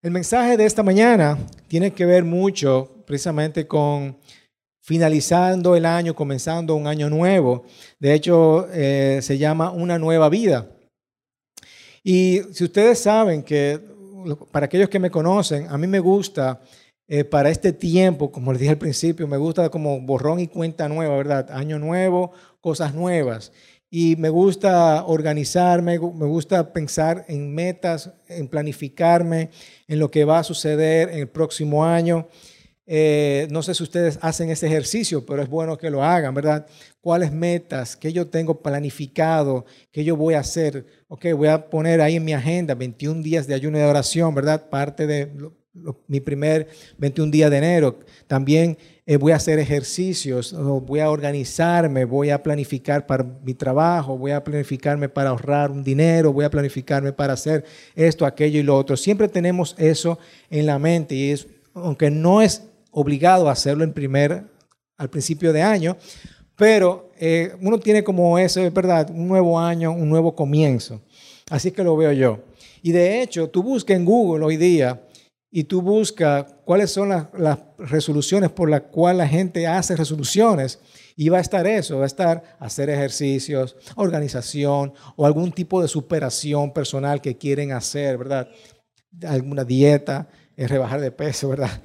El mensaje de esta mañana tiene que ver mucho precisamente con finalizando el año, comenzando un año nuevo. De hecho, eh, se llama una nueva vida. Y si ustedes saben que, para aquellos que me conocen, a mí me gusta eh, para este tiempo, como les dije al principio, me gusta como borrón y cuenta nueva, ¿verdad? Año nuevo, cosas nuevas y me gusta organizarme, me gusta pensar en metas, en planificarme, en lo que va a suceder en el próximo año. Eh, no sé si ustedes hacen ese ejercicio, pero es bueno que lo hagan, ¿verdad? ¿Cuáles metas que yo tengo planificado, que yo voy a hacer? Ok, voy a poner ahí en mi agenda 21 días de ayuno y de oración, ¿verdad? Parte de mi primer 21 días de enero. También eh, voy a hacer ejercicios, voy a organizarme, voy a planificar para mi trabajo, voy a planificarme para ahorrar un dinero, voy a planificarme para hacer esto, aquello y lo otro. Siempre tenemos eso en la mente y es, aunque no es obligado a hacerlo en primer, al principio de año, pero eh, uno tiene como eso, es verdad, un nuevo año, un nuevo comienzo. Así que lo veo yo. Y de hecho, tú buscas en Google hoy día y tú buscas cuáles son las, resoluciones por las cuales la gente hace resoluciones, y va a estar eso, va a estar hacer ejercicios, organización o algún tipo de superación personal que quieren hacer, ¿verdad? Alguna dieta, es rebajar de peso, ¿verdad?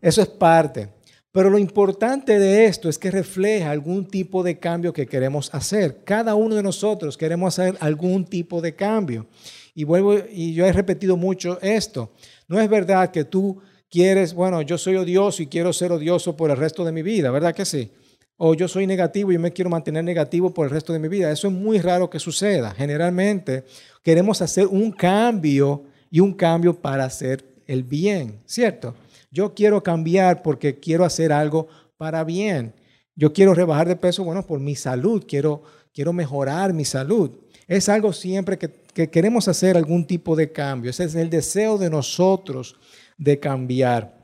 Eso es parte. Pero lo importante de esto es que refleja algún tipo de cambio que queremos hacer. Cada uno de nosotros queremos hacer algún tipo de cambio. Y vuelvo, y yo he repetido mucho esto. No es verdad que tú quieres, bueno, yo soy odioso y quiero ser odioso por el resto de mi vida, ¿verdad que sí? O yo soy negativo y me quiero mantener negativo por el resto de mi vida. Eso es muy raro que suceda. Generalmente queremos hacer un cambio y un cambio para hacer el bien, ¿cierto? Yo quiero cambiar porque quiero hacer algo para bien. Yo quiero rebajar de peso, bueno, por mi salud, quiero, quiero mejorar mi salud. Es algo siempre que que queremos hacer algún tipo de cambio. Ese es el deseo de nosotros de cambiar.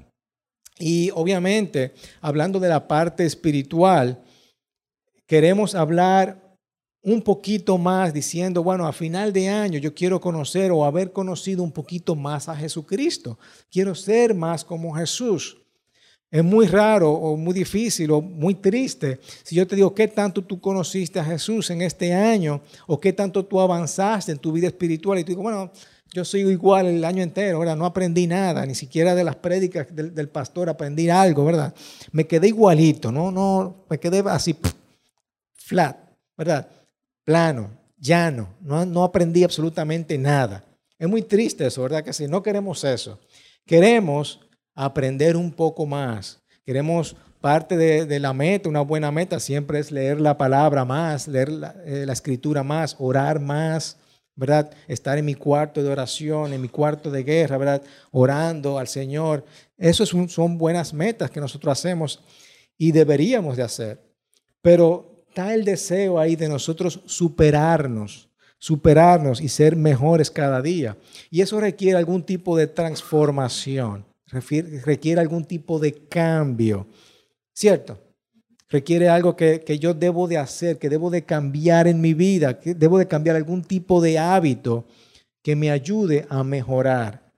Y obviamente, hablando de la parte espiritual, queremos hablar un poquito más diciendo, bueno, a final de año yo quiero conocer o haber conocido un poquito más a Jesucristo. Quiero ser más como Jesús. Es muy raro o muy difícil o muy triste si yo te digo qué tanto tú conociste a Jesús en este año o qué tanto tú avanzaste en tu vida espiritual y tú digo, bueno, yo soy igual el año entero, ¿verdad? No aprendí nada, ni siquiera de las prédicas del, pastor aprendí algo, ¿verdad? Me quedé igualito, no, no, me quedé así, flat, ¿verdad? Plano, llano, no, no aprendí absolutamente nada. Es muy triste eso, ¿verdad? Que si no queremos eso, queremos aprender un poco más. Queremos parte de, la meta, una buena meta siempre es leer la palabra más, leer la, eh, escritura más, orar más, ¿verdad? Estar en mi cuarto de oración, en mi cuarto de guerra, ¿verdad? Orando al Señor. Eso son buenas metas que nosotros hacemos y deberíamos de hacer. Pero está el deseo ahí de nosotros superarnos, superarnos y ser mejores cada día. Y eso requiere algún tipo de transformación requiere algún tipo de cambio, ¿cierto? Requiere algo que, yo debo de hacer, que debo de cambiar en mi vida, que debo de cambiar algún tipo de hábito que me ayude a mejorar.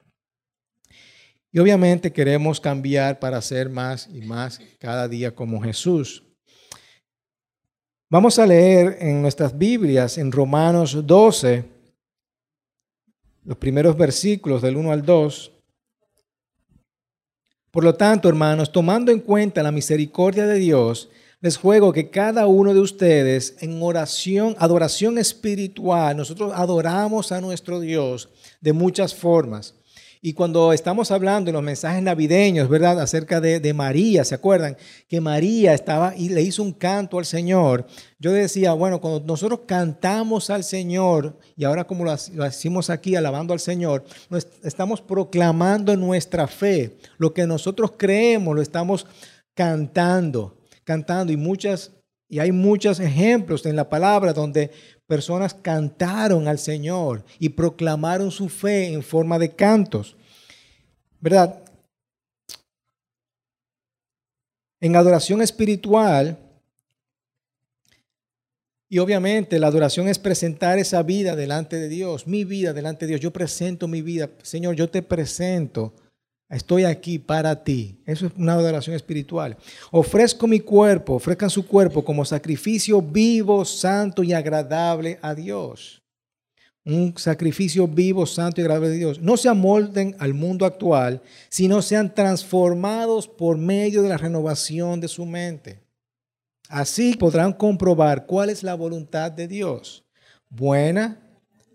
Y obviamente queremos cambiar para ser más y más cada día como Jesús. Vamos a leer en nuestras Biblias, en Romanos 12, los primeros versículos del 1 al 2. Por lo tanto, hermanos, tomando en cuenta la misericordia de Dios, les juego que cada uno de ustedes en oración, adoración espiritual, nosotros adoramos a nuestro Dios de muchas formas. Y cuando estamos hablando en los mensajes navideños, ¿verdad? Acerca de, María, ¿se acuerdan? Que María estaba y le hizo un canto al Señor. Yo decía, bueno, cuando nosotros cantamos al Señor, y ahora como lo, lo hacemos aquí, alabando al Señor, estamos proclamando nuestra fe. Lo que nosotros creemos, lo estamos cantando, cantando. Y muchas, y hay muchos ejemplos en la palabra donde personas cantaron al Señor y proclamaron su fe en forma de cantos. ¿Verdad? En adoración espiritual, Y obviamente la adoración es presentar esa vida delante de Dios, mi vida delante de Dios. Yo presento mi vida. Señor, yo te presento. Estoy aquí para ti. Eso es una adoración espiritual. Ofrezco mi cuerpo, ofrezcan su cuerpo como sacrificio vivo, santo y agradable a Dios. Un sacrificio vivo, santo y agradable a Dios. No se amolden al mundo actual, sino sean transformados por medio de la renovación de su mente. Así podrán comprobar cuál es la voluntad de Dios, buena,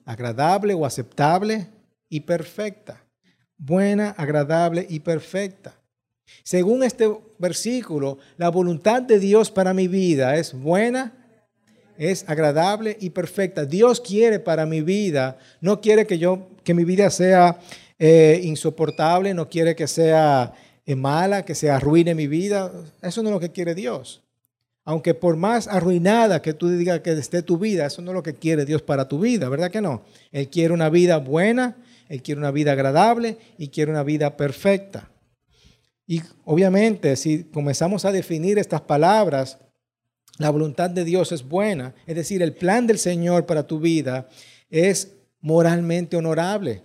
agradable o aceptable y perfecta. Buena, agradable y perfecta. Según este versículo, la voluntad de Dios para mi vida es buena, es agradable y perfecta. Dios quiere para mi vida, no quiere que yo que mi vida sea eh, insoportable, no quiere que sea eh, mala, que se arruine mi vida. Eso no es lo que quiere Dios. Aunque por más arruinada que tú digas que esté tu vida, eso no es lo que quiere Dios para tu vida, ¿verdad que no? Él quiere una vida buena, Él quiere una vida agradable y quiere una vida perfecta. Y obviamente, si comenzamos a definir estas palabras, la voluntad de Dios es buena, es decir, el plan del Señor para tu vida es moralmente honorable.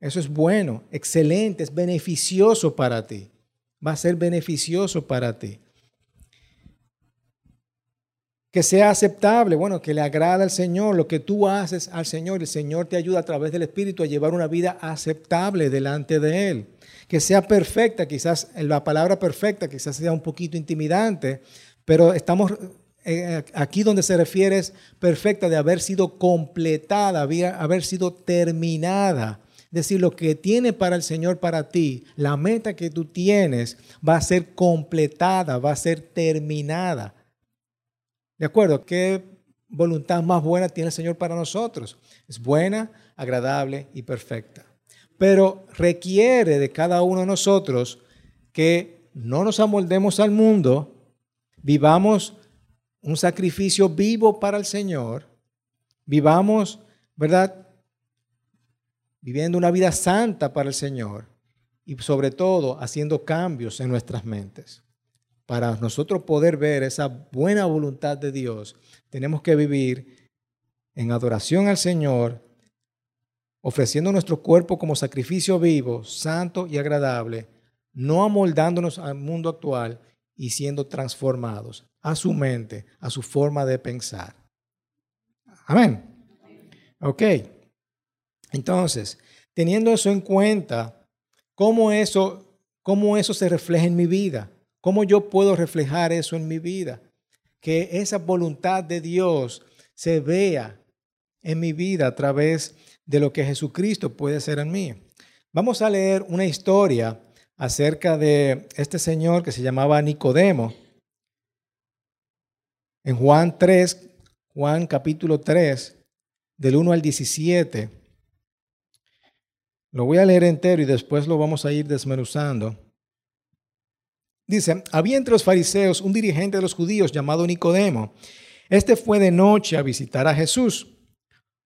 Eso es bueno, excelente, es beneficioso para ti. Va a ser beneficioso para ti que sea aceptable, bueno, que le agrada al Señor, lo que tú haces al Señor, el Señor te ayuda a través del Espíritu a llevar una vida aceptable delante de Él. Que sea perfecta, quizás la palabra perfecta quizás sea un poquito intimidante, pero estamos eh, aquí donde se refiere es perfecta de haber sido completada, haber sido terminada. Es decir, lo que tiene para el Señor para ti, la meta que tú tienes va a ser completada, va a ser terminada. ¿De acuerdo? ¿Qué voluntad más buena tiene el Señor para nosotros? Es buena, agradable y perfecta. Pero requiere de cada uno de nosotros que no nos amoldemos al mundo, vivamos un sacrificio vivo para el Señor, vivamos, ¿verdad? Viviendo una vida santa para el Señor y sobre todo haciendo cambios en nuestras mentes para nosotros poder ver esa buena voluntad de Dios, tenemos que vivir en adoración al Señor, ofreciendo nuestro cuerpo como sacrificio vivo, santo y agradable, no amoldándonos al mundo actual y siendo transformados a su mente, a su forma de pensar. Amén. Ok. Entonces, teniendo eso en cuenta, ¿cómo eso, cómo eso se refleja en mi vida? ¿Cómo yo puedo reflejar eso en mi vida? Que esa voluntad de Dios se vea en mi vida a través de lo que Jesucristo puede hacer en mí. Vamos a leer una historia acerca de este señor que se llamaba Nicodemo. En Juan 3, Juan capítulo 3, del 1 al 17. Lo voy a leer entero y después lo vamos a ir desmenuzando. Dice, había entre los fariseos un dirigente de los judíos llamado Nicodemo. Este fue de noche a visitar a Jesús.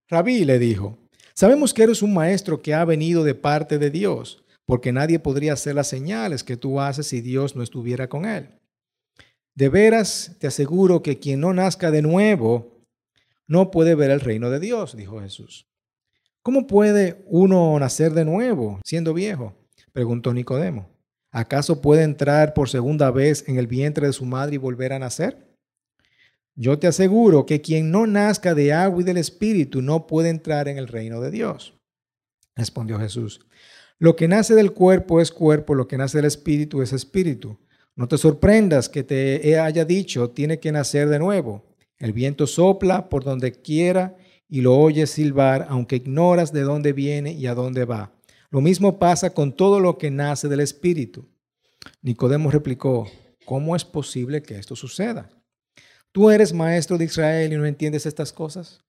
Rabí le dijo, sabemos que eres un maestro que ha venido de parte de Dios, porque nadie podría hacer las señales que tú haces si Dios no estuviera con él. De veras te aseguro que quien no nazca de nuevo no puede ver el reino de Dios, dijo Jesús. ¿Cómo puede uno nacer de nuevo siendo viejo? preguntó Nicodemo. ¿Acaso puede entrar por segunda vez en el vientre de su madre y volver a nacer? Yo te aseguro que quien no nazca de agua y del Espíritu no puede entrar en el reino de Dios. Respondió Jesús. Lo que nace del cuerpo es cuerpo, lo que nace del Espíritu es Espíritu. No te sorprendas que te haya dicho, tiene que nacer de nuevo. El viento sopla por donde quiera y lo oyes silbar, aunque ignoras de dónde viene y a dónde va. Lo mismo pasa con todo lo que nace del Espíritu. Nicodemo replicó, ¿cómo es posible que esto suceda? ¿Tú eres maestro de Israel y no entiendes estas cosas?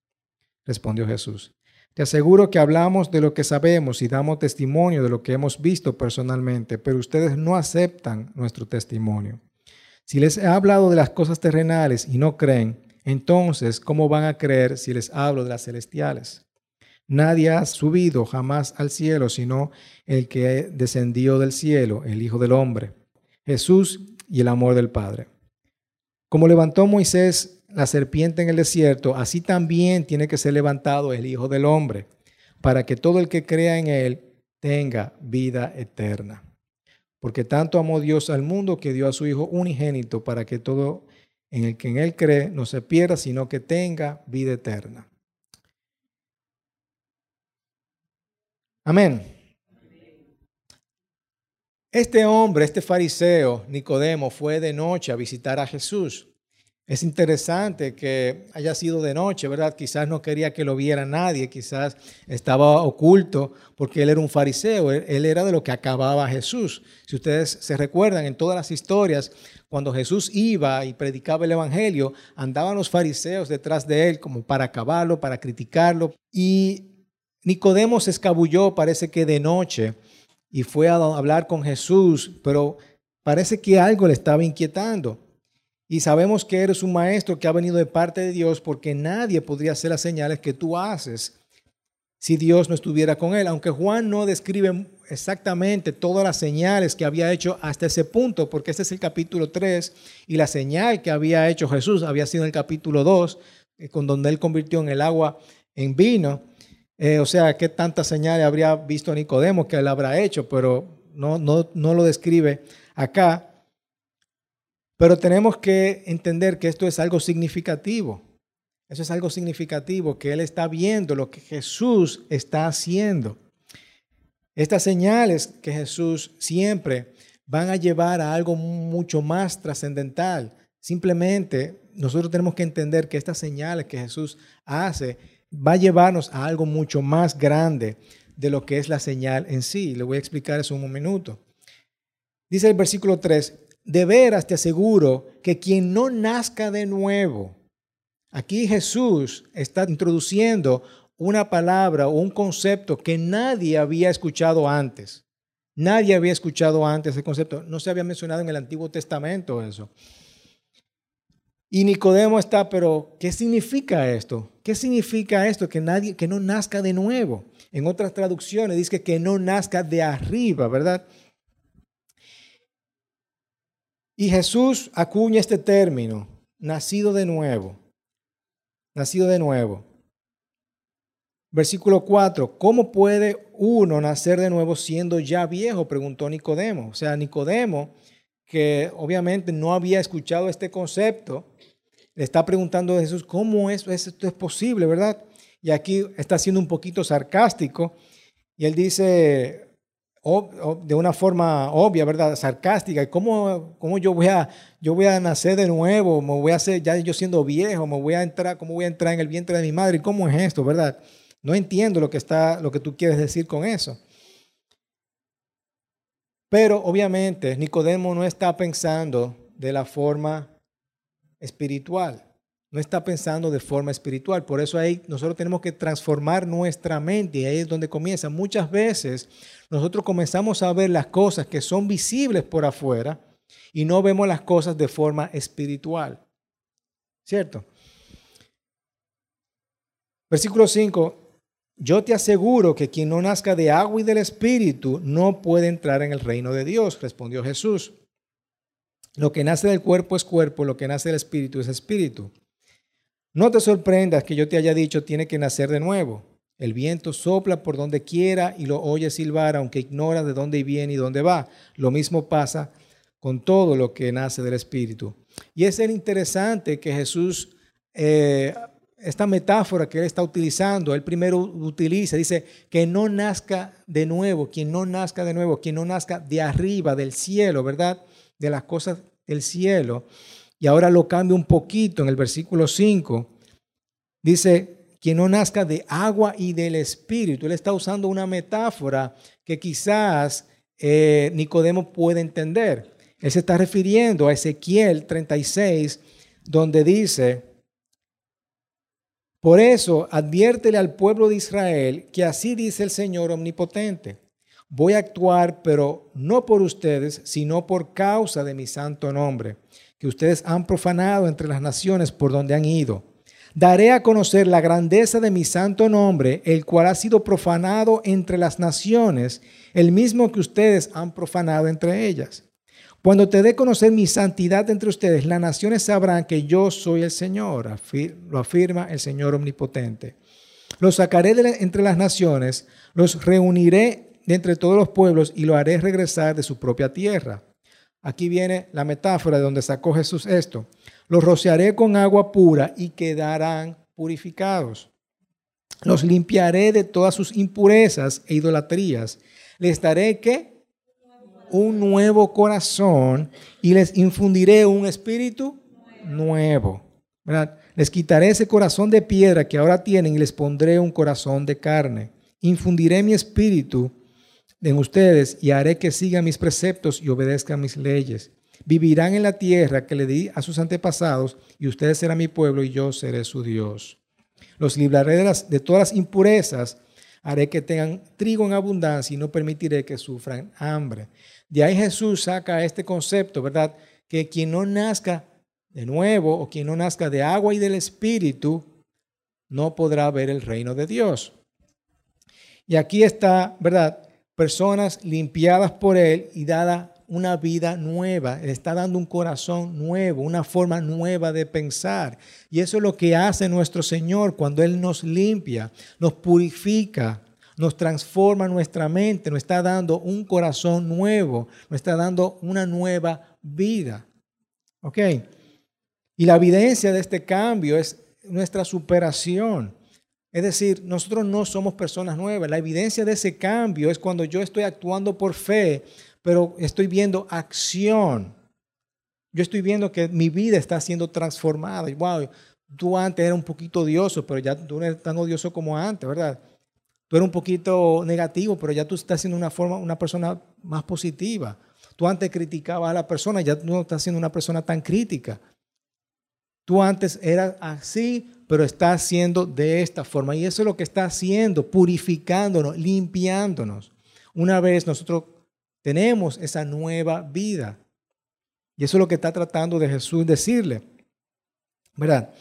Respondió Jesús. Te aseguro que hablamos de lo que sabemos y damos testimonio de lo que hemos visto personalmente, pero ustedes no aceptan nuestro testimonio. Si les he hablado de las cosas terrenales y no creen, entonces, ¿cómo van a creer si les hablo de las celestiales? Nadie ha subido jamás al cielo, sino el que descendió del cielo, el Hijo del Hombre, Jesús y el amor del Padre. Como levantó Moisés la serpiente en el desierto, así también tiene que ser levantado el Hijo del Hombre, para que todo el que crea en Él tenga vida eterna. Porque tanto amó Dios al mundo que dio a su Hijo unigénito para que todo en el que en Él cree no se pierda, sino que tenga vida eterna. Amén. Este hombre, este fariseo, Nicodemo, fue de noche a visitar a Jesús. Es interesante que haya sido de noche, ¿verdad? Quizás no quería que lo viera nadie, quizás estaba oculto porque él era un fariseo, él, era de lo que acababa Jesús. Si ustedes se recuerdan, en todas las historias, cuando Jesús iba y predicaba el Evangelio, andaban los fariseos detrás de él como para acabarlo, para criticarlo. Y Nicodemo se escabulló, parece que de noche, y fue a hablar con Jesús, pero parece que algo le estaba inquietando. Y sabemos que eres un maestro que ha venido de parte de Dios porque nadie podría hacer las señales que tú haces si Dios no estuviera con él. Aunque Juan no describe exactamente todas las señales que había hecho hasta ese punto, porque este es el capítulo 3 y la señal que había hecho Jesús había sido en el capítulo 2, eh, con donde él convirtió en el agua en vino. Eh, o sea, qué tantas señales habría visto Nicodemo que él habrá hecho, pero no, no, no lo describe acá. Pero tenemos que entender que esto es algo significativo. Eso es algo significativo, que Él está viendo lo que Jesús está haciendo. Estas señales que Jesús siempre van a llevar a algo mucho más trascendental. Simplemente nosotros tenemos que entender que estas señales que Jesús hace va a llevarnos a algo mucho más grande de lo que es la señal en sí. Le voy a explicar eso en un minuto. Dice el versículo 3, de veras te aseguro que quien no nazca de nuevo, aquí Jesús está introduciendo una palabra o un concepto que nadie había escuchado antes. Nadie había escuchado antes ese concepto. No se había mencionado en el Antiguo Testamento eso. Y Nicodemo está, pero ¿qué significa esto? ¿Qué significa esto? Que nadie, que no nazca de nuevo. En otras traducciones dice que no nazca de arriba, ¿verdad? Y Jesús acuña este término, nacido de nuevo, nacido de nuevo. Versículo 4, ¿cómo puede uno nacer de nuevo siendo ya viejo? Preguntó Nicodemo. O sea, Nicodemo, que obviamente no había escuchado este concepto, le está preguntando a Jesús, ¿cómo es, esto es posible, verdad? Y aquí está siendo un poquito sarcástico y él dice, de una forma obvia, ¿verdad? Sarcástica. ¿Y cómo, cómo yo, voy a, yo voy a nacer de nuevo? ¿Me voy a hacer, ya yo siendo viejo, me voy a entrar, cómo voy a entrar en el vientre de mi madre? ¿Y cómo es esto, verdad? No entiendo lo que, está, lo que tú quieres decir con eso. Pero obviamente Nicodemo no está pensando de la forma espiritual no está pensando de forma espiritual. Por eso ahí nosotros tenemos que transformar nuestra mente y ahí es donde comienza. Muchas veces nosotros comenzamos a ver las cosas que son visibles por afuera y no vemos las cosas de forma espiritual. ¿Cierto? Versículo 5. Yo te aseguro que quien no nazca de agua y del espíritu no puede entrar en el reino de Dios, respondió Jesús. Lo que nace del cuerpo es cuerpo, lo que nace del espíritu es espíritu. No te sorprendas que yo te haya dicho tiene que nacer de nuevo. El viento sopla por donde quiera y lo oye silbar, aunque ignora de dónde viene y dónde va. Lo mismo pasa con todo lo que nace del Espíritu. Y es interesante que Jesús, eh, esta metáfora que él está utilizando, él primero utiliza, dice que no nazca de nuevo, quien no nazca de nuevo, quien no nazca de arriba, del cielo, ¿verdad? De las cosas del cielo. Y ahora lo cambia un poquito en el versículo 5. Dice, quien no nazca de agua y del espíritu. Él está usando una metáfora que quizás eh, Nicodemo puede entender. Él se está refiriendo a Ezequiel 36, donde dice, por eso adviértele al pueblo de Israel que así dice el Señor omnipotente. Voy a actuar, pero no por ustedes, sino por causa de mi santo nombre que ustedes han profanado entre las naciones por donde han ido. Daré a conocer la grandeza de mi santo nombre, el cual ha sido profanado entre las naciones, el mismo que ustedes han profanado entre ellas. Cuando te dé conocer mi santidad entre ustedes, las naciones sabrán que yo soy el Señor, lo afirma el Señor omnipotente. Los sacaré de entre las naciones, los reuniré de entre todos los pueblos y lo haré regresar de su propia tierra. Aquí viene la metáfora de donde sacó Jesús esto. Los rociaré con agua pura y quedarán purificados. Los limpiaré de todas sus impurezas e idolatrías. Les daré que un nuevo corazón y les infundiré un espíritu nuevo. Les quitaré ese corazón de piedra que ahora tienen y les pondré un corazón de carne. Infundiré mi espíritu en ustedes y haré que sigan mis preceptos y obedezcan mis leyes. Vivirán en la tierra que le di a sus antepasados y ustedes serán mi pueblo y yo seré su Dios. Los libraré de, de todas las impurezas, haré que tengan trigo en abundancia y no permitiré que sufran hambre. De ahí Jesús saca este concepto, ¿verdad? Que quien no nazca de nuevo o quien no nazca de agua y del Espíritu, no podrá ver el reino de Dios. Y aquí está, ¿verdad? Personas limpiadas por Él y dada una vida nueva, le está dando un corazón nuevo, una forma nueva de pensar. Y eso es lo que hace nuestro Señor cuando Él nos limpia, nos purifica, nos transforma nuestra mente, nos está dando un corazón nuevo, nos está dando una nueva vida. ¿Ok? Y la evidencia de este cambio es nuestra superación. Es decir, nosotros no somos personas nuevas. La evidencia de ese cambio es cuando yo estoy actuando por fe, pero estoy viendo acción. Yo estoy viendo que mi vida está siendo transformada. Wow, tú antes eras un poquito odioso, pero ya tú no eres tan odioso como antes, ¿verdad? Tú eres un poquito negativo, pero ya tú estás siendo una, forma, una persona más positiva. Tú antes criticabas a la persona, ya no estás siendo una persona tan crítica. Tú antes eras así, pero estás siendo de esta forma. Y eso es lo que está haciendo, purificándonos, limpiándonos. Una vez nosotros tenemos esa nueva vida. Y eso es lo que está tratando de Jesús decirle. ¿Verdad?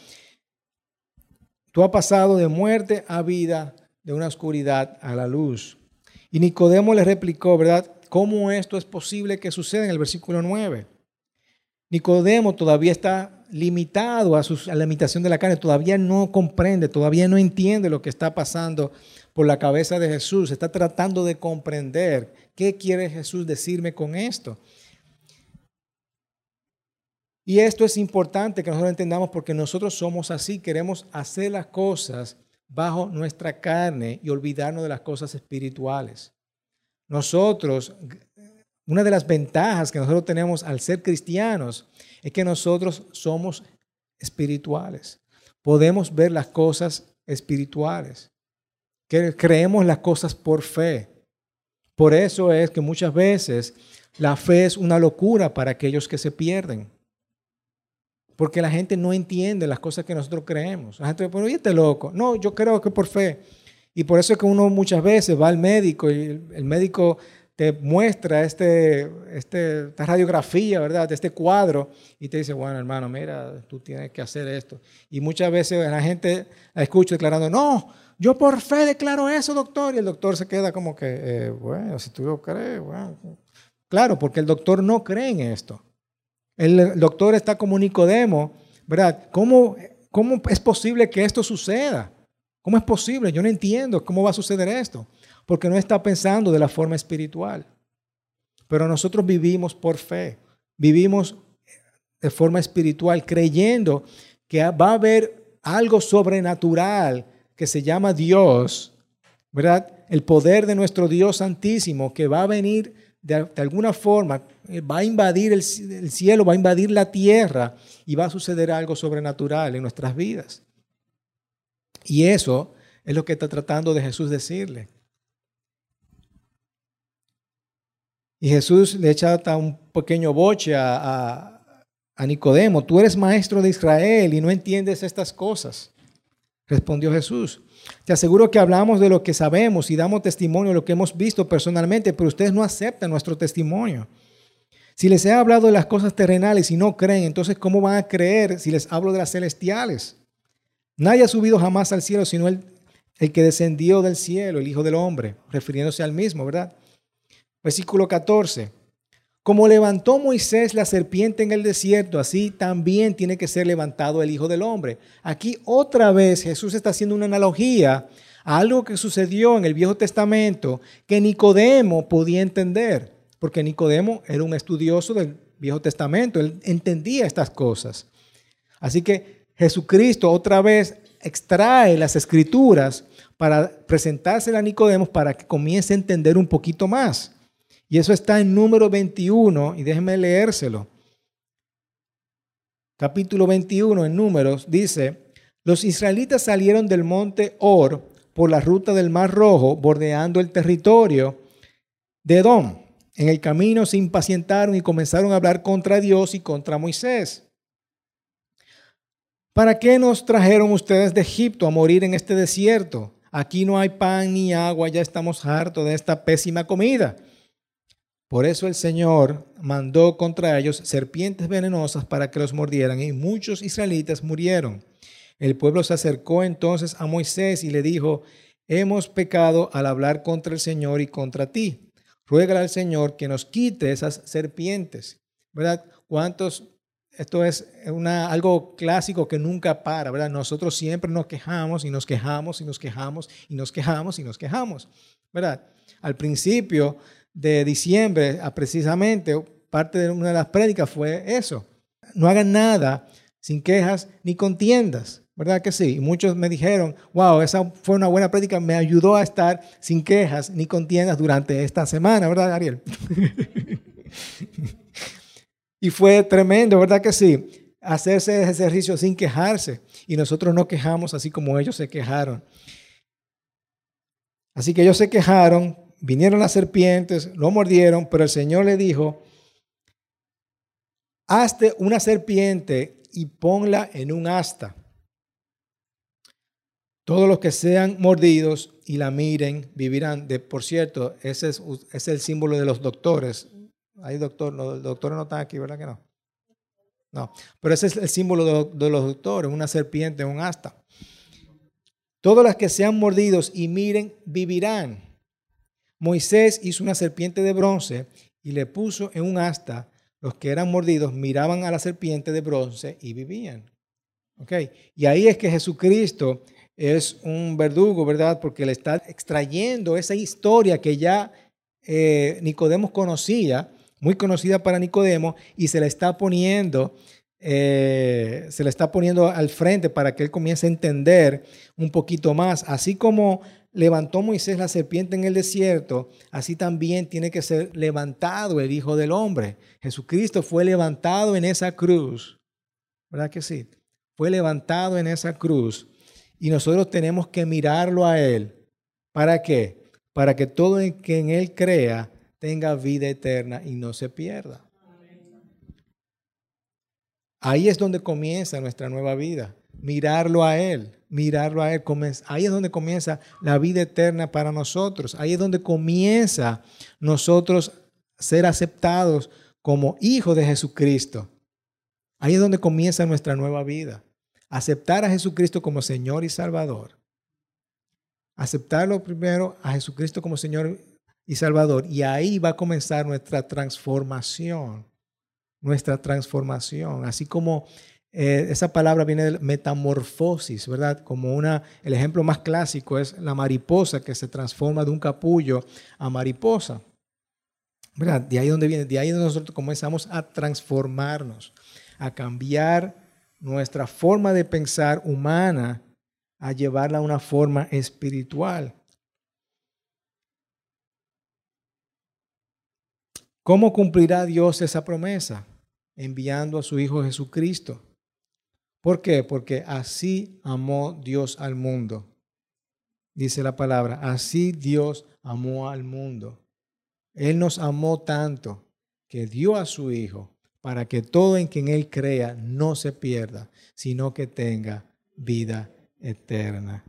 Tú has pasado de muerte a vida de una oscuridad a la luz. Y Nicodemo le replicó, ¿verdad? ¿Cómo esto es posible que suceda en el versículo 9? Nicodemo todavía está limitado a, la limitación de la carne, todavía no comprende, todavía no entiende lo que está pasando por la cabeza de Jesús, está tratando de comprender qué quiere Jesús decirme con esto. Y esto es importante que nosotros entendamos porque nosotros somos así, queremos hacer las cosas bajo nuestra carne y olvidarnos de las cosas espirituales. Nosotros, una de las ventajas que nosotros tenemos al ser cristianos es que nosotros somos espirituales. Podemos ver las cosas espirituales. Que creemos las cosas por fe. Por eso es que muchas veces la fe es una locura para aquellos que se pierden. Porque la gente no entiende las cosas que nosotros creemos. La gente pero este loco. No, yo creo que por fe. Y por eso es que uno muchas veces va al médico y el, médico te muestra este, este, esta radiografía, ¿verdad? De este cuadro y te dice, bueno, hermano, mira, tú tienes que hacer esto. Y muchas veces la gente la escucha declarando, no, yo por fe declaro eso, doctor. Y el doctor se queda como que, eh, bueno, si tú lo crees, bueno. Claro, porque el doctor no cree en esto. El doctor está como Nicodemo, ¿verdad? ¿Cómo, ¿Cómo es posible que esto suceda? ¿Cómo es posible? Yo no entiendo cómo va a suceder esto, porque no está pensando de la forma espiritual. Pero nosotros vivimos por fe, vivimos de forma espiritual, creyendo que va a haber algo sobrenatural que se llama Dios, ¿verdad? El poder de nuestro Dios santísimo que va a venir de, alguna forma eh, va a invadir el, cielo, va a invadir la tierra y va a suceder algo sobrenatural en nuestras vidas. Y eso es lo que está tratando de Jesús decirle. Y Jesús le echa hasta un pequeño boche a, a, Nicodemo, tú eres maestro de Israel y no entiendes estas cosas. Respondió Jesús. Te aseguro que hablamos de lo que sabemos y damos testimonio de lo que hemos visto personalmente, pero ustedes no aceptan nuestro testimonio. Si les he hablado de las cosas terrenales y no creen, entonces ¿cómo van a creer si les hablo de las celestiales? Nadie ha subido jamás al cielo sino el, el que descendió del cielo, el Hijo del Hombre, refiriéndose al mismo, ¿verdad? Versículo 14. Como levantó Moisés la serpiente en el desierto, así también tiene que ser levantado el Hijo del Hombre. Aquí otra vez Jesús está haciendo una analogía a algo que sucedió en el Viejo Testamento que Nicodemo podía entender, porque Nicodemo era un estudioso del Viejo Testamento, él entendía estas cosas. Así que Jesucristo otra vez extrae las escrituras para presentársela a Nicodemo para que comience a entender un poquito más. Y eso está en número 21, y déjenme leérselo. Capítulo 21 en números dice, los israelitas salieron del monte Or por la ruta del Mar Rojo, bordeando el territorio de Edom. En el camino se impacientaron y comenzaron a hablar contra Dios y contra Moisés. ¿Para qué nos trajeron ustedes de Egipto a morir en este desierto? Aquí no hay pan ni agua, ya estamos hartos de esta pésima comida. Por eso el Señor mandó contra ellos serpientes venenosas para que los mordieran y muchos israelitas murieron. El pueblo se acercó entonces a Moisés y le dijo, hemos pecado al hablar contra el Señor y contra ti. Ruégale al Señor que nos quite esas serpientes. ¿Verdad? ¿Cuántos esto es una, algo clásico que nunca para, ¿verdad? Nosotros siempre nos quejamos y nos quejamos y nos quejamos y nos quejamos y nos quejamos, ¿verdad? Al principio de diciembre, precisamente, parte de una de las prédicas fue eso. No hagan nada sin quejas ni contiendas, ¿verdad que sí? Y muchos me dijeron, wow, esa fue una buena prédica, me ayudó a estar sin quejas ni contiendas durante esta semana, ¿verdad, Ariel? Y fue tremendo, ¿verdad que sí? Hacerse ese ejercicio sin quejarse. Y nosotros no quejamos así como ellos se quejaron. Así que ellos se quejaron, vinieron las serpientes, lo mordieron, pero el Señor le dijo, hazte una serpiente y ponla en un asta. Todos los que sean mordidos y la miren vivirán. De, por cierto, ese es, el símbolo de los doctores. Hay doctor, los doctores no están aquí, ¿verdad que no? No, pero ese es el símbolo de, los doctores, una serpiente, un asta. Todos los que sean mordidos y miren, vivirán. Moisés hizo una serpiente de bronce y le puso en un asta. Los que eran mordidos miraban a la serpiente de bronce y vivían. ¿Ok? Y ahí es que Jesucristo es un verdugo, ¿verdad? Porque le está extrayendo esa historia que ya eh, Nicodemos conocía muy conocida para Nicodemo, y se le está poniendo, eh, se le está poniendo al frente para que él comience a entender un poquito más. Así como levantó Moisés la serpiente en el desierto, así también tiene que ser levantado el Hijo del Hombre. Jesucristo fue levantado en esa cruz, ¿verdad que sí? Fue levantado en esa cruz y nosotros tenemos que mirarlo a Él. ¿Para qué? Para que todo el que en Él crea tenga vida eterna y no se pierda. Ahí es donde comienza nuestra nueva vida. Mirarlo a Él, mirarlo a Él. Ahí es donde comienza la vida eterna para nosotros. Ahí es donde comienza nosotros ser aceptados como hijos de Jesucristo. Ahí es donde comienza nuestra nueva vida. Aceptar a Jesucristo como Señor y Salvador. Aceptarlo primero a Jesucristo como Señor y Salvador. Y ahí va a comenzar nuestra transformación, nuestra transformación. Así como eh, esa palabra viene de metamorfosis, ¿verdad? Como una, el ejemplo más clásico es la mariposa que se transforma de un capullo a mariposa. ¿Verdad? De ahí donde viene, de ahí donde nosotros comenzamos a transformarnos, a cambiar nuestra forma de pensar humana, a llevarla a una forma espiritual. ¿Cómo cumplirá Dios esa promesa? Enviando a su Hijo Jesucristo. ¿Por qué? Porque así amó Dios al mundo. Dice la palabra, así Dios amó al mundo. Él nos amó tanto que dio a su Hijo para que todo en quien Él crea no se pierda, sino que tenga vida eterna.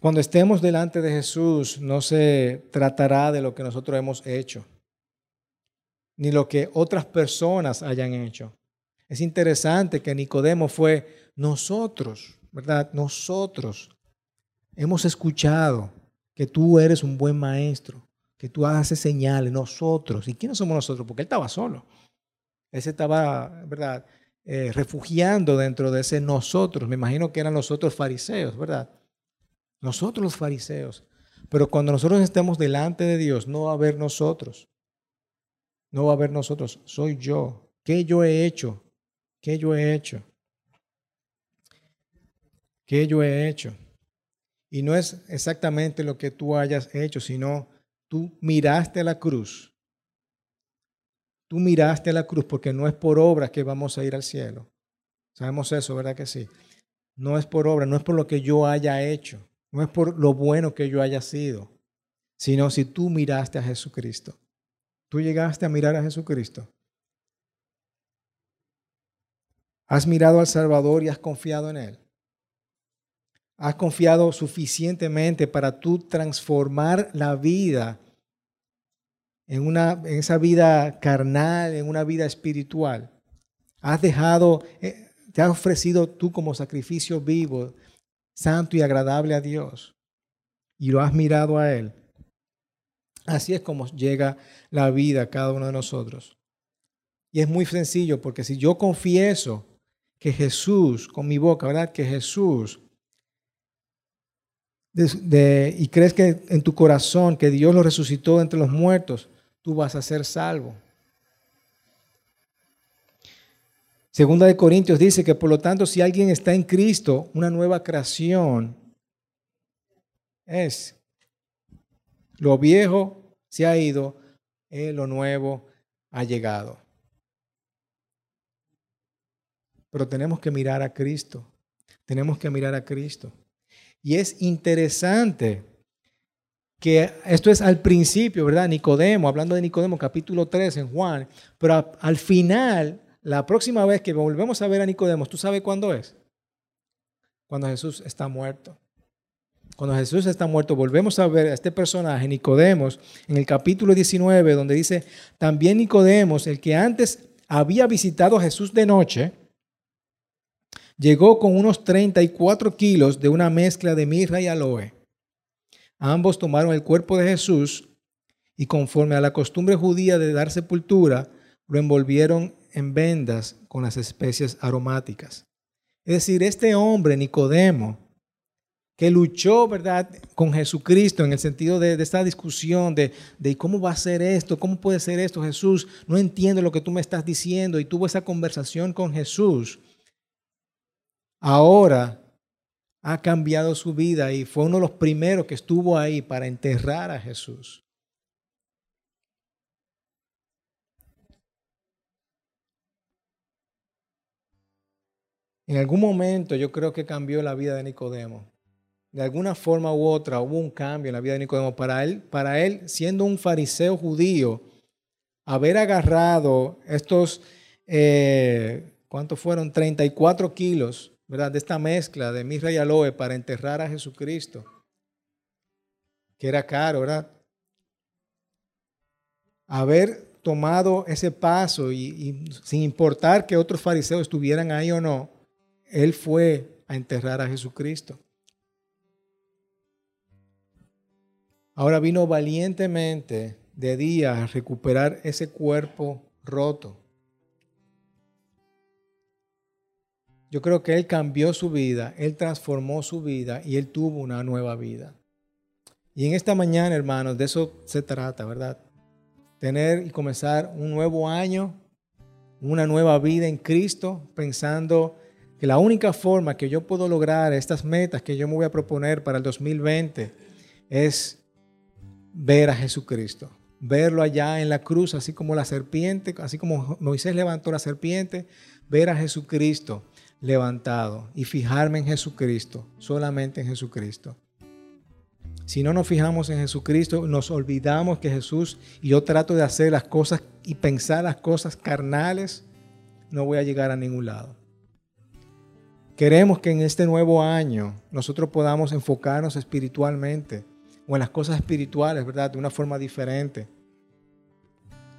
Cuando estemos delante de Jesús, no se tratará de lo que nosotros hemos hecho, ni lo que otras personas hayan hecho. Es interesante que Nicodemo fue nosotros, ¿verdad? Nosotros hemos escuchado que tú eres un buen maestro. que tú haces señales, nosotros. ¿Y quiénes somos nosotros? Porque él estaba solo. Él se estaba, ¿verdad? Eh, refugiando dentro de ese nosotros. Me imagino que eran los otros fariseos, ¿verdad? Nosotros los fariseos. Pero cuando nosotros estemos delante de Dios, no va a haber nosotros. No va a haber nosotros. Soy yo. ¿Qué yo he hecho? ¿Qué yo he hecho? ¿Qué yo he hecho? Y no es exactamente lo que tú hayas hecho, sino tú miraste a la cruz. Tú miraste a la cruz porque no es por obra que vamos a ir al cielo. Sabemos eso, ¿verdad que sí? No es por obra, no es por lo que yo haya hecho, no es por lo bueno que yo haya sido, sino si tú miraste a Jesucristo. Tú llegaste a mirar a Jesucristo. Has mirado al Salvador y has confiado en Él. Has confiado suficientemente para tú transformar la vida en, una, en esa vida carnal, en una vida espiritual. Has dejado, eh, te has ofrecido tú como sacrificio vivo, santo y agradable a Dios. Y lo has mirado a Él. Así es como llega la vida a cada uno de nosotros. Y es muy sencillo porque si yo confieso que Jesús, con mi boca, ¿verdad? Que Jesús, y crees que en tu corazón que Dios lo resucitó entre los muertos, tú vas a ser salvo. Segunda de Corintios dice que por lo tanto si alguien está en Cristo, una nueva creación es. Lo viejo se ha ido, y lo nuevo ha llegado. Pero tenemos que mirar a Cristo. Tenemos que mirar a Cristo. Y es interesante que esto es al principio, ¿verdad? Nicodemo, hablando de Nicodemo, capítulo 3 en Juan, pero al final, la próxima vez que volvemos a ver a Nicodemo, ¿tú sabes cuándo es? Cuando Jesús está muerto. Cuando Jesús está muerto, volvemos a ver a este personaje, Nicodemos, en el capítulo 19, donde dice, también Nicodemos, el que antes había visitado a Jesús de noche, llegó con unos 34 kilos de una mezcla de mirra y aloe Ambos tomaron el cuerpo de Jesús y conforme a la costumbre judía de dar sepultura, lo envolvieron en vendas con las especies aromáticas. Es decir, este hombre, Nicodemo, que luchó, ¿verdad?, con Jesucristo en el sentido de, esta discusión de, de, cómo va a ser esto, cómo puede ser esto, Jesús, no entiendo lo que tú me estás diciendo, y tuvo esa conversación con Jesús. Ahora ha cambiado su vida y fue uno de los primeros que estuvo ahí para enterrar a Jesús. En algún momento yo creo que cambió la vida de Nicodemo. De alguna forma u otra hubo un cambio en la vida de Nicodemo. Para él, para él siendo un fariseo judío, haber agarrado estos, eh, ¿cuántos fueron? 34 kilos ¿verdad? De esta mezcla de mirra y aloe para enterrar a Jesucristo, que era caro, ¿verdad? Haber tomado ese paso y, y sin importar que otros fariseos estuvieran ahí o no, él fue a enterrar a Jesucristo. Ahora vino valientemente de día a recuperar ese cuerpo roto. Yo creo que Él cambió su vida, Él transformó su vida y Él tuvo una nueva vida. Y en esta mañana, hermanos, de eso se trata, ¿verdad? Tener y comenzar un nuevo año, una nueva vida en Cristo, pensando que la única forma que yo puedo lograr estas metas que yo me voy a proponer para el 2020 es ver a Jesucristo, verlo allá en la cruz, así como la serpiente, así como Moisés levantó la serpiente, ver a Jesucristo levantado y fijarme en Jesucristo, solamente en Jesucristo. Si no nos fijamos en Jesucristo, nos olvidamos que Jesús y yo trato de hacer las cosas y pensar las cosas carnales, no voy a llegar a ningún lado. Queremos que en este nuevo año nosotros podamos enfocarnos espiritualmente o en las cosas espirituales, ¿verdad? De una forma diferente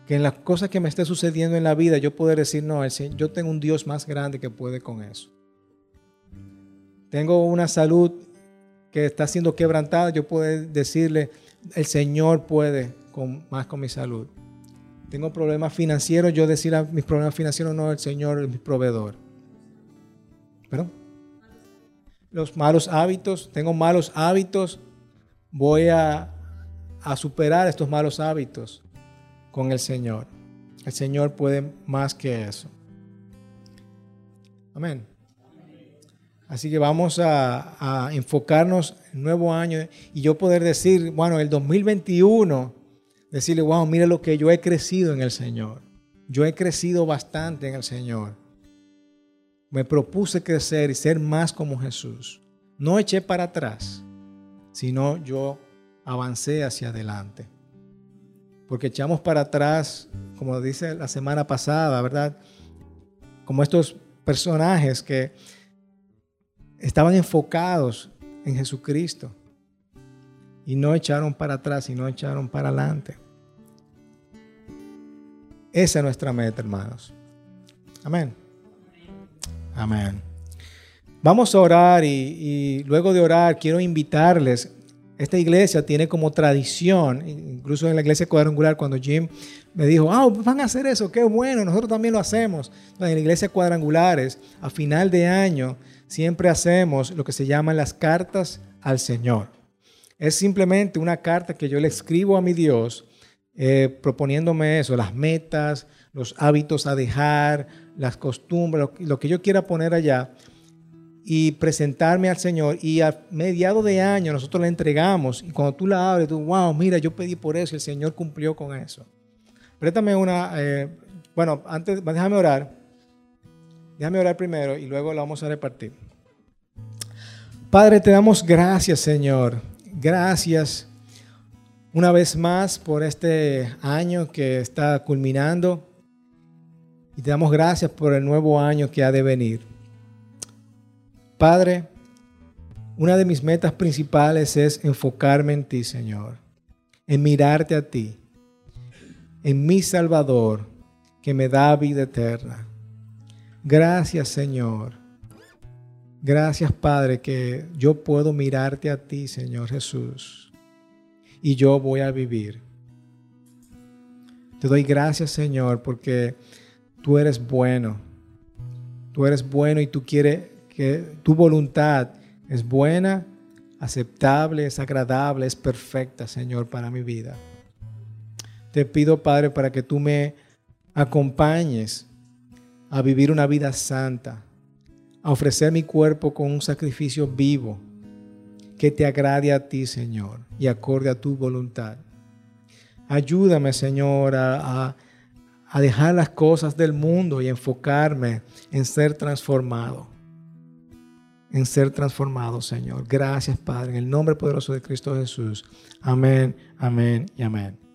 que en las cosas que me esté sucediendo en la vida yo poder decir, no, yo tengo un Dios más grande que puede con eso. Tengo una salud que está siendo quebrantada, yo puedo decirle, el Señor puede con, más con mi salud. Tengo problemas financieros, yo decir mis problemas financieros, no, el Señor es mi proveedor. ¿Perdón? Los malos hábitos, tengo malos hábitos, voy a superar estos malos hábitos con el Señor. El Señor puede más que eso. Amén. Así que vamos a, enfocarnos en el nuevo año y yo poder decir, bueno, el 2021, decirle, wow, mire lo que yo he crecido en el Señor. Yo he crecido bastante en el Señor. Me propuse crecer y ser más como Jesús. No eché para atrás, sino yo avancé hacia adelante. Porque echamos para atrás, como dice la semana pasada, ¿verdad? Como estos personajes que estaban enfocados en Jesucristo y no echaron para atrás y no echaron para adelante. Esa es nuestra meta, hermanos. Amén. Amén. Vamos a orar y, luego de orar quiero invitarles. Esta iglesia tiene como tradición, incluso en la iglesia cuadrangular, cuando Jim me dijo, ah, van a hacer eso, qué bueno, nosotros también lo hacemos. En la iglesia cuadrangulares, a final de año, siempre hacemos lo que se llaman las cartas al Señor. Es simplemente una carta que yo le escribo a mi Dios eh, proponiéndome eso, las metas, los hábitos a dejar, las costumbres, lo, que yo quiera poner allá y presentarme al Señor. Y a mediado de año nosotros la entregamos y cuando tú la abres, tú, wow, mira, yo pedí por eso y el Señor cumplió con eso. Préstame una, eh, bueno, antes, déjame orar. Déjame orar primero y luego la vamos a repartir. Padre, te damos gracias, Señor. Gracias una vez más por este año que está culminando. Y te damos gracias por el nuevo año que ha de venir. Padre, una de mis metas principales es enfocarme en ti, Señor. En mirarte a ti. En mi Salvador, que me da vida eterna. Gracias Señor. Gracias Padre que yo puedo mirarte a ti, Señor Jesús. Y yo voy a vivir. Te doy gracias Señor porque tú eres bueno. Tú eres bueno y tú quieres que tu voluntad es buena, aceptable, es agradable, es perfecta, Señor, para mi vida. Te pido, Padre, para que tú me acompañes a vivir una vida santa, a ofrecer mi cuerpo con un sacrificio vivo que te agrade a ti, Señor, y acorde a tu voluntad. Ayúdame, Señor, a, a dejar las cosas del mundo y enfocarme en ser transformado. En ser transformado, Señor. Gracias, Padre. En el nombre poderoso de Cristo Jesús. Amén, amén y amén.